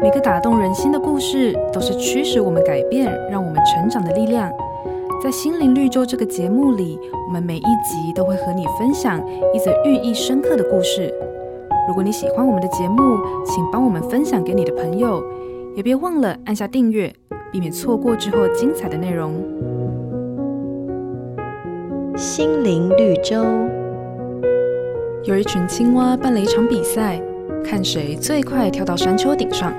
每个打动人心的故事，都是驱使我们改变、让我们成长的力量。在心灵绿洲这个节目里，我们每一集都会和你分享一则寓意深刻的故事。如果你喜欢我们的节目，请帮我们分享给你的朋友，也别忘了按下订阅，避免错过之后精彩的内容。心灵绿洲。有一群青蛙办了一场比赛，看谁最快跳到山丘顶上。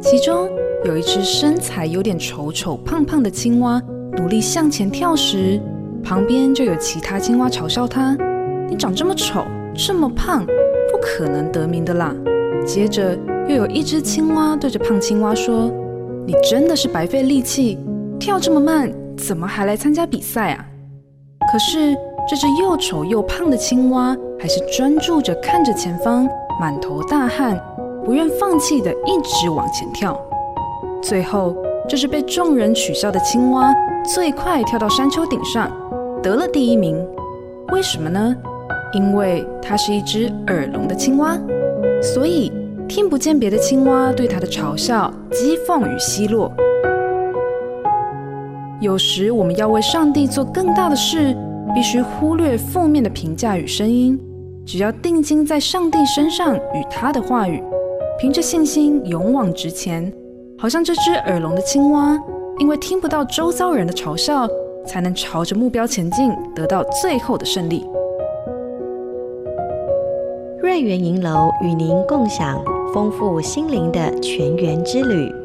其中有一只身材有点丑丑胖胖的青蛙。努力向前跳时，旁边就有其他青蛙嘲笑它：“你长这么丑，这么胖，不可能得名的啦。”接着又有一只青蛙对着胖青蛙说：“你真的是白费力气，跳这么慢，怎么还来参加比赛啊？”可是这只又丑又胖的青蛙还是专注着看着前方，满头大汗，不愿放弃的一直往前跳。最后，这只被众人取笑的青蛙。最快跳到山丘顶上，得了第一名。为什么呢？因为它是一只耳聋的青蛙，所以听不见别的青蛙对它的嘲笑、讥讽与奚落。有时我们要为上帝做更大的事，必须忽略负面的评价与声音，只要定睛在上帝身上与他的话语，凭着信心勇往直前，好像这只耳聋的青蛙。因为听不到周遭人的嘲笑，才能朝着目标前进，得到最后的胜利。瑞园银楼与您共享丰富心灵的全员之旅。